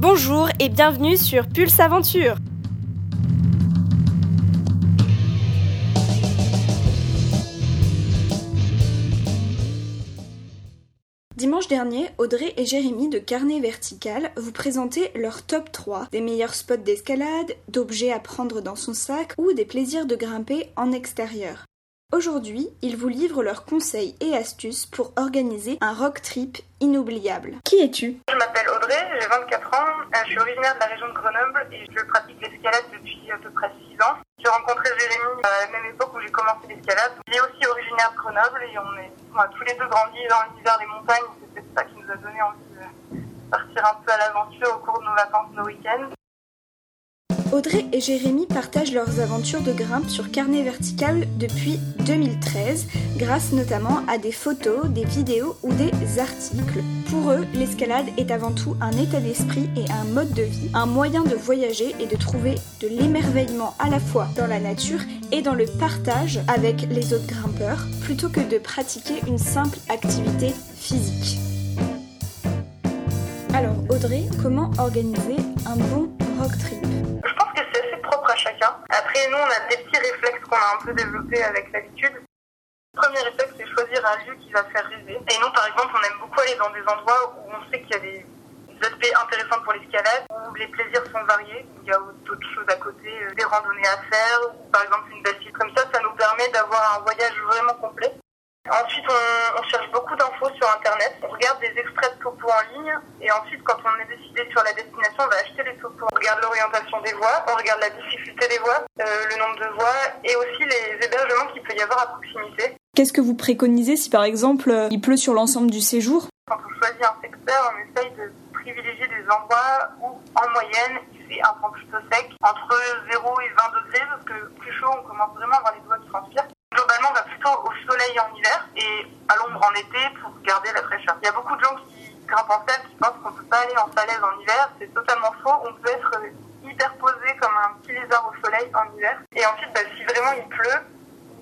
Bonjour et bienvenue sur Pulse Aventure. Dimanche dernier, Audrey et Jérémy de Carnet Vertical vous présentaient leur top 3 des meilleurs spots d'escalade, d'objets à prendre dans son sac ou des plaisirs de grimper en extérieur. Aujourd'hui, ils vous livrent leurs conseils et astuces pour organiser un rock trip inoubliable. Qui es-tu? Je m'appelle Audrey, j'ai 24 ans, euh, je suis originaire de la région de Grenoble et je pratique l'escalade depuis à peu près 6 ans. J'ai rencontré Jérémy à la même époque où j'ai commencé l'escalade. Il est aussi originaire de Grenoble et on est tous les deux grandis dans l'univers des montagnes. C'est ça qui nous a donné envie de partir un peu à l'aventure au cours de nos vacances, nos week-ends. Audrey et Jérémy partagent leurs aventures de grimpe sur carnet vertical depuis 2013, grâce notamment à des photos, des vidéos ou des articles. Pour eux, l'escalade est avant tout un état d'esprit et un mode de vie, un moyen de voyager et de trouver de l'émerveillement à la fois dans la nature et dans le partage avec les autres grimpeurs, plutôt que de pratiquer une simple activité physique. Alors Audrey, comment organiser un bon rock trip? Après, nous, on a des petits réflexes qu'on a un peu développés avec l'habitude. Le premier réflexe, c'est choisir un lieu qui va faire rêver. Et nous, par exemple, on aime beaucoup aller dans des endroits où on sait qu'il y a des aspects intéressants pour l'escalade, où les plaisirs sont variés, il y a d'autres choses à côté, euh, des randonnées à faire, ou par exemple une belle comme ça, ça nous permet d'avoir un voyage vraiment complet. Ensuite, on, cherche beaucoup d'infos sur Internet. On regarde des extraits de topo en ligne. Et ensuite, quand on est décidé sur la destination, on va acheter les topos. On regarde l'orientation des voies, on regarde la difficulté des voies, euh, le nombre de voies et aussi les hébergements qu'il peut y avoir à proximité. Qu'est-ce que vous préconisez si par exemple euh, il pleut sur l'ensemble du séjour? Quand on choisit un secteur, on essaye de privilégier des endroits où, en moyenne, il fait un temps plutôt sec, entre 0 et 20 degrés, parce que plus chaud, on commence vraiment à avoir les doigts qui transpirent globalement, on va plutôt au en hiver et à l'ombre en été pour garder la fraîcheur. Il y a beaucoup de gens qui grimpent en salle qui pensent qu'on ne peut pas aller en falaise en hiver. C'est totalement faux. On peut être hyper posé comme un petit lézard au soleil en hiver. Et ensuite, bah, si vraiment il pleut,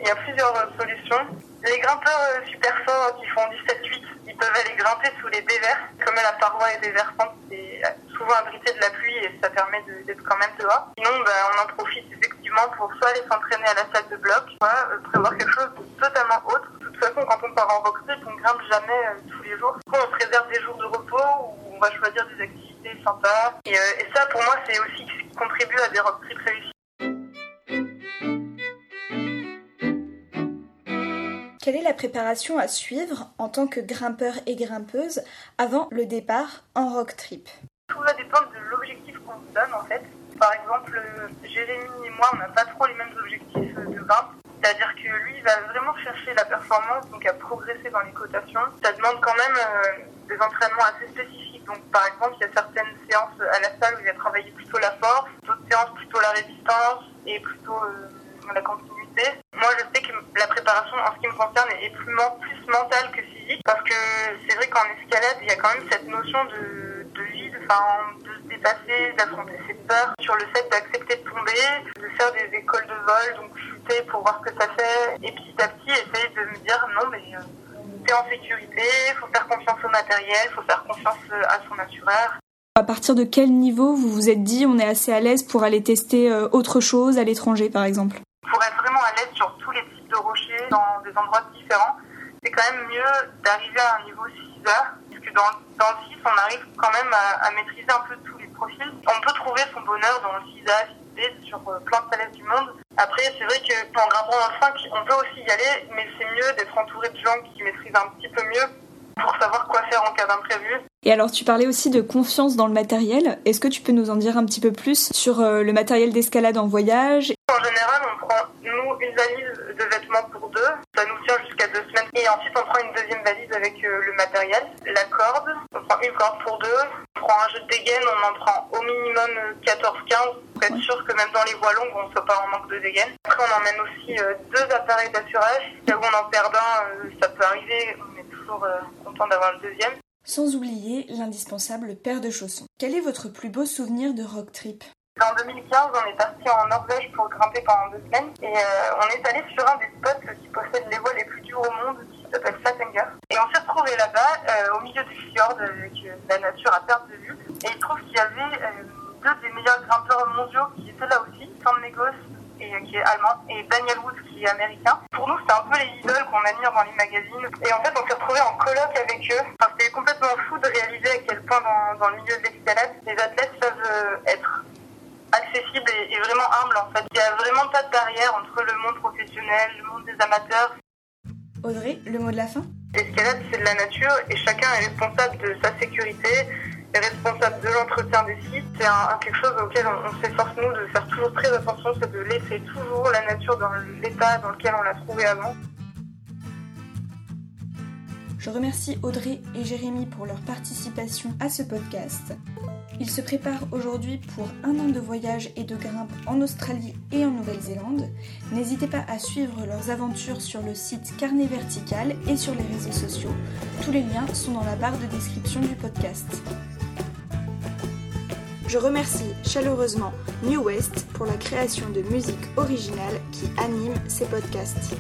il y a plusieurs solutions. Les grimpeurs euh, super forts qui font 17-8, ils peuvent aller grimper sous les dévers. Comme la paroi est déversante, c'est souvent abrité de la pluie et ça permet d'être quand même dehors. Sinon, bah, on en profite effectivement pour soit aller s'entraîner à la salle de bloc, soit euh, prévoir quelque chose de totalement autre. De toute façon, quand on part en rock trip, on grimpe jamais euh, tous les jours. on se réserve des jours de repos où on va choisir des activités sympas. Et, et ça, pour moi, c'est aussi ce qui contribue à des rock trips réussis. Quelle est la préparation à suivre en tant que grimpeur et grimpeuse avant le départ en rock trip? Tout va dépendre de l'objectif qu'on vous donne en fait. Par exemple, Jérémy et moi, on n'a pas trop les mêmes objectifs de grimpe. C'est-à-dire que lui, il va vraiment chercher la performance, donc à progresser dans les cotations. Ça demande quand même euh, des entraînements assez spécifiques. Donc, par exemple, il y a certaines séances à la salle où il va travailler plutôt la force, d'autres séances plutôt la résistance et plutôt euh, la continuité moi, je sais que la préparation, en ce qui me concerne, est plus, mentale que physique, parce que c'est vrai qu'en escalade, il y a quand même cette notion de, de vide, enfin, de dépasser, d'affronter ses peurs, sur le fait d'accepter de tomber, de faire des écoles de vol, donc chuter pour voir ce que ça fait, et petit à petit, essayer de me dire non, mais euh, t'es en sécurité, faut faire confiance au matériel, faut faire confiance euh, à son assureur. À partir de quel niveau vous vous êtes dit on est assez à l'aise pour aller tester euh, autre chose à l'étranger par exemple? Pour être vraiment à l'aise sur tous les types de rochers dans des endroits différents, c'est quand même mieux d'arriver à un niveau 6 heures, puisque dans, dans le 6, on arrive quand même à, maîtriser un peu tous On peut trouver son bonheur dans le 6A, 6B, sur euh, plein de palais du monde. Après, c'est vrai qu'en grimpant dans le 5, on peut aussi y aller, mais c'est mieux d'être entouré de gens qui maîtrisent un petit peu mieux pour savoir quoi faire en cas d'imprévu. Et alors, tu parlais aussi de confiance dans le matériel. Est-ce que tu peux nous en dire un petit peu plus sur euh, le matériel d'escalade en voyage? En général, on prend, nous, une valise de vêtements pour deux. Ça nous tient jusqu'à deux semaines. Et ensuite, on prend une deuxième valise avec euh, le matériel, la corde. On prend une corde pour deux. On prend un jeu de dégaine, on en prend au minimum 14-15 pour être sûr que même dans les voies longues, on ne soit pas en manque de dégaine. Après, on emmène aussi euh, deux appareils d'assurage. Si on en perd un, ça peut arriver euh, content d'avoir le deuxième. Sans oublier l'indispensable paire de chaussons. Quel est votre plus beau souvenir de rock trip? En 2015, on est parti en Norvège pour grimper pendant deux semaines et euh, on est allé sur un des spots qui possède les voies les plus dures au monde, qui s'appelle. Et on s'est retrouvé là-bas, euh, au milieu du fjord, avec la nature à perte de vue. Et il trouve qu'il y avait euh, deux des meilleurs grimpeurs mondiaux qui étaient là aussi, Sam Negos et, qui est allemand, et Daniel Wood qui est américain. Pour nous, c'est un peu les idoles qu'on admire dans les magazines. Et en fait, on s'est retrouvés en colloque avec eux. Enfin, c'était complètement fou de réaliser à quel point dans, dans le milieu de l'escalade, les athlètes peuvent être accessibles et, vraiment humbles en fait. Il n'y a vraiment pas de barrière entre le monde professionnel, le monde des amateurs. Audrey, le mot de la fin L'escalade, c'est de la nature et chacun est responsable de sa sécurité, est responsable de l'entretien des sites. C'est quelque chose auquel on, on s'efforce, nous, de faire toujours très attention, c'est de laisser toujours la nature dans l'état dans lequel on l'a trouvée avant. Je remercie Audrey et Jérémy pour leur participation à ce podcast. Ils se préparent aujourd'hui pour un an de voyage et de grimpe en Australie et en Nouvelle-Zélande. N'hésitez pas à suivre leurs aventures sur le site Carnet Vertical et sur les réseaux sociaux. Tous les liens sont dans la barre de description du podcast. Je remercie chaleureusement New West pour la création de musique originale qui anime ces podcasts.